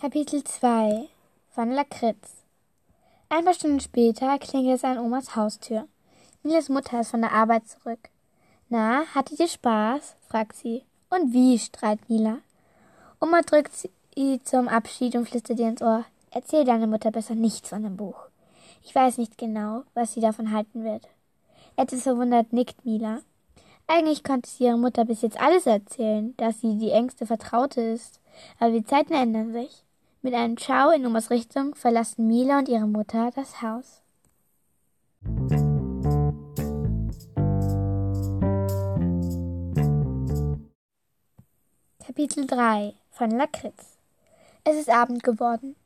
Kapitel 2 von Lakritz Ein paar Stunden später klingelt es an Omas Haustür. Milas Mutter ist von der Arbeit zurück. Na, hattet ihr Spaß? fragt sie. Und wie? strahlt Mila. Oma drückt sie zum Abschied und flüstert ihr ins Ohr. Erzähl deiner Mutter besser nichts von dem Buch. Ich weiß nicht genau, was sie davon halten wird. Etwas verwundert nickt Mila. Eigentlich konnte sie ihrer Mutter bis jetzt alles erzählen, dass sie die engste Vertraute ist. Aber die Zeiten ändern sich. Mit einem Ciao in Omas Richtung verlassen Mila und ihre Mutter das Haus. Kapitel 3 von Lakritz Es ist Abend geworden.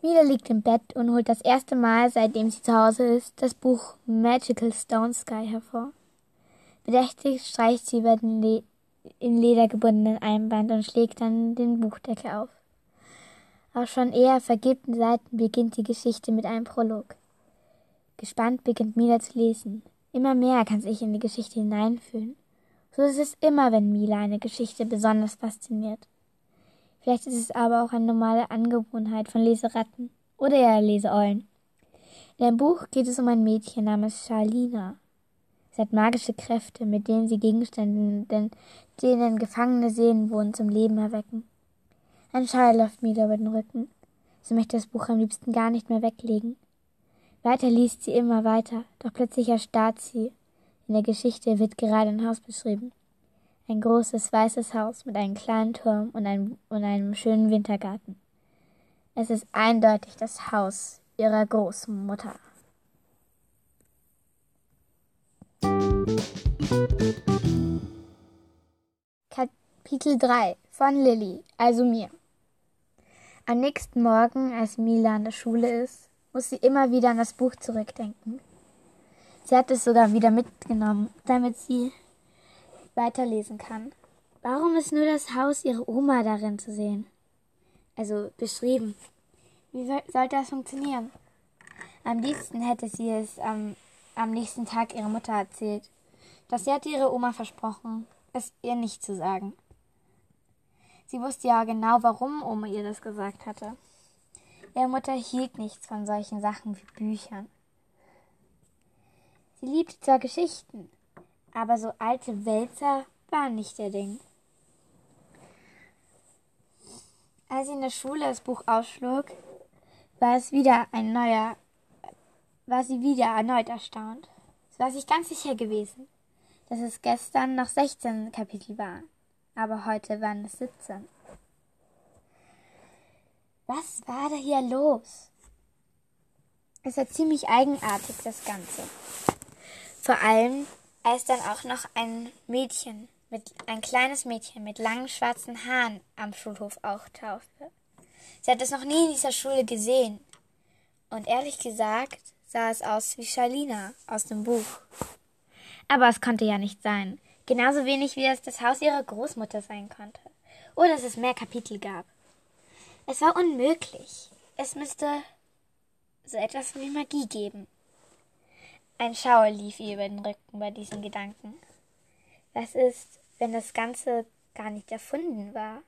Mila liegt im Bett und holt das erste Mal, seitdem sie zu Hause ist, das Buch Magical Stone Sky hervor. Bedächtig streicht sie über den Le in Leder gebundenen Einband und schlägt dann den Buchdeckel auf. Auf schon eher vergilbten Seiten beginnt die Geschichte mit einem Prolog. Gespannt beginnt Mila zu lesen. Immer mehr kann sich in die Geschichte hineinfühlen. So ist es immer, wenn Mila eine Geschichte besonders fasziniert. Vielleicht ist es aber auch eine normale Angewohnheit von Leseratten oder ja Leseeulen. In dem Buch geht es um ein Mädchen namens Charlina. Sie hat magische Kräfte, mit denen sie Gegenstände, denen gefangene Seelen wohnen, zum Leben erwecken. Ein Schal läuft mir über den Rücken. Sie möchte das Buch am liebsten gar nicht mehr weglegen. Weiter liest sie immer weiter, doch plötzlich erstarrt sie. In der Geschichte wird gerade ein Haus beschrieben. Ein großes weißes Haus mit einem kleinen Turm und einem, und einem schönen Wintergarten. Es ist eindeutig das Haus ihrer Großmutter. Kapitel 3 von Lilly, also mir. Am nächsten Morgen, als Mila an der Schule ist, muss sie immer wieder an das Buch zurückdenken. Sie hat es sogar wieder mitgenommen, damit sie weiterlesen kann. Warum ist nur das Haus ihrer Oma darin zu sehen? Also beschrieben. Wie sollte das funktionieren? Am liebsten hätte sie es am, am nächsten Tag ihrer Mutter erzählt. Sie hatte ihre Oma versprochen, es ihr nicht zu sagen. Sie wusste ja genau, warum Oma ihr das gesagt hatte. Ihre Mutter hielt nichts von solchen Sachen wie Büchern. Sie liebte zwar Geschichten, aber so alte Wälzer waren nicht ihr Ding. Als sie in der Schule das Buch ausschlug, war es wieder ein neuer, war sie wieder erneut erstaunt. Sie war sich ganz sicher gewesen, dass es gestern noch 16 Kapitel waren, aber heute waren es 17. Was war da hier los? Es war ziemlich eigenartig, das Ganze. Vor allem, als dann auch noch ein Mädchen, mit, ein kleines Mädchen mit langen schwarzen Haaren am Schulhof auftauchte. Sie hat es noch nie in dieser Schule gesehen. Und ehrlich gesagt sah es aus wie Charlina aus dem Buch. Aber es konnte ja nicht sein. Genauso wenig wie es das Haus ihrer Großmutter sein konnte. Oder dass es mehr Kapitel gab. Es war unmöglich. Es müsste so etwas wie Magie geben. Ein Schauer lief ihr über den Rücken bei diesen Gedanken. Was ist, wenn das Ganze gar nicht erfunden war?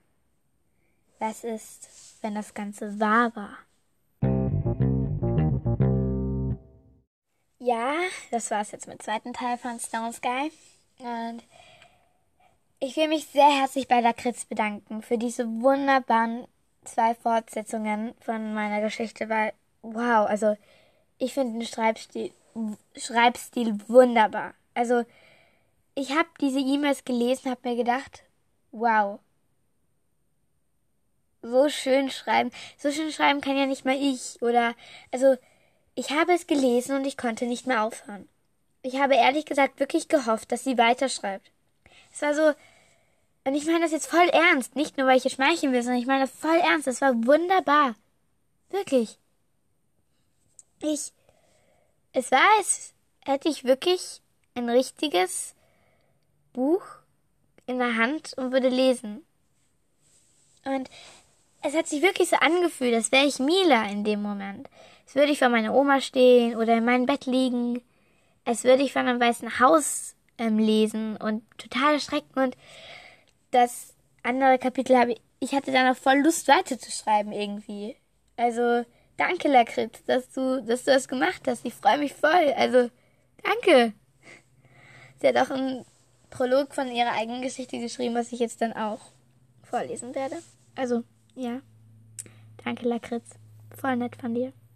Was ist, wenn das Ganze wahr war? Ja, das war's jetzt mit dem zweiten Teil von Stone Sky. Und ich will mich sehr herzlich bei Lakritz bedanken für diese wunderbaren zwei Fortsetzungen von meiner Geschichte, weil, wow, also ich finde den Schreibstil Schreibstil wunderbar. Also, ich habe diese E-Mails gelesen, habe mir gedacht, wow. So schön schreiben. So schön schreiben kann ja nicht mal ich. Oder, also, ich habe es gelesen und ich konnte nicht mehr aufhören. Ich habe ehrlich gesagt wirklich gehofft, dass sie weiterschreibt. Es war so, und ich meine das jetzt voll ernst. Nicht nur, weil ich ihr schmeicheln will, sondern ich meine das voll ernst. Es war wunderbar. Wirklich. Ich, es war, als hätte ich wirklich ein richtiges Buch in der Hand und würde lesen. Und es hat sich wirklich so angefühlt, als wäre ich Mila in dem Moment. Als würde ich vor meiner Oma stehen oder in meinem Bett liegen. Als würde ich von einem weißen Haus ähm, lesen und total erschrecken. Und das andere Kapitel habe ich hatte dann auch voll Lust weiterzuschreiben irgendwie. Also, danke, Lakritz, dass du, dass du das gemacht hast. Ich freue mich voll. Also, danke. Sie hat auch einen Prolog von ihrer eigenen Geschichte geschrieben, was ich jetzt dann auch vorlesen werde. Also, ja. Danke, Lakritz. Voll nett von dir.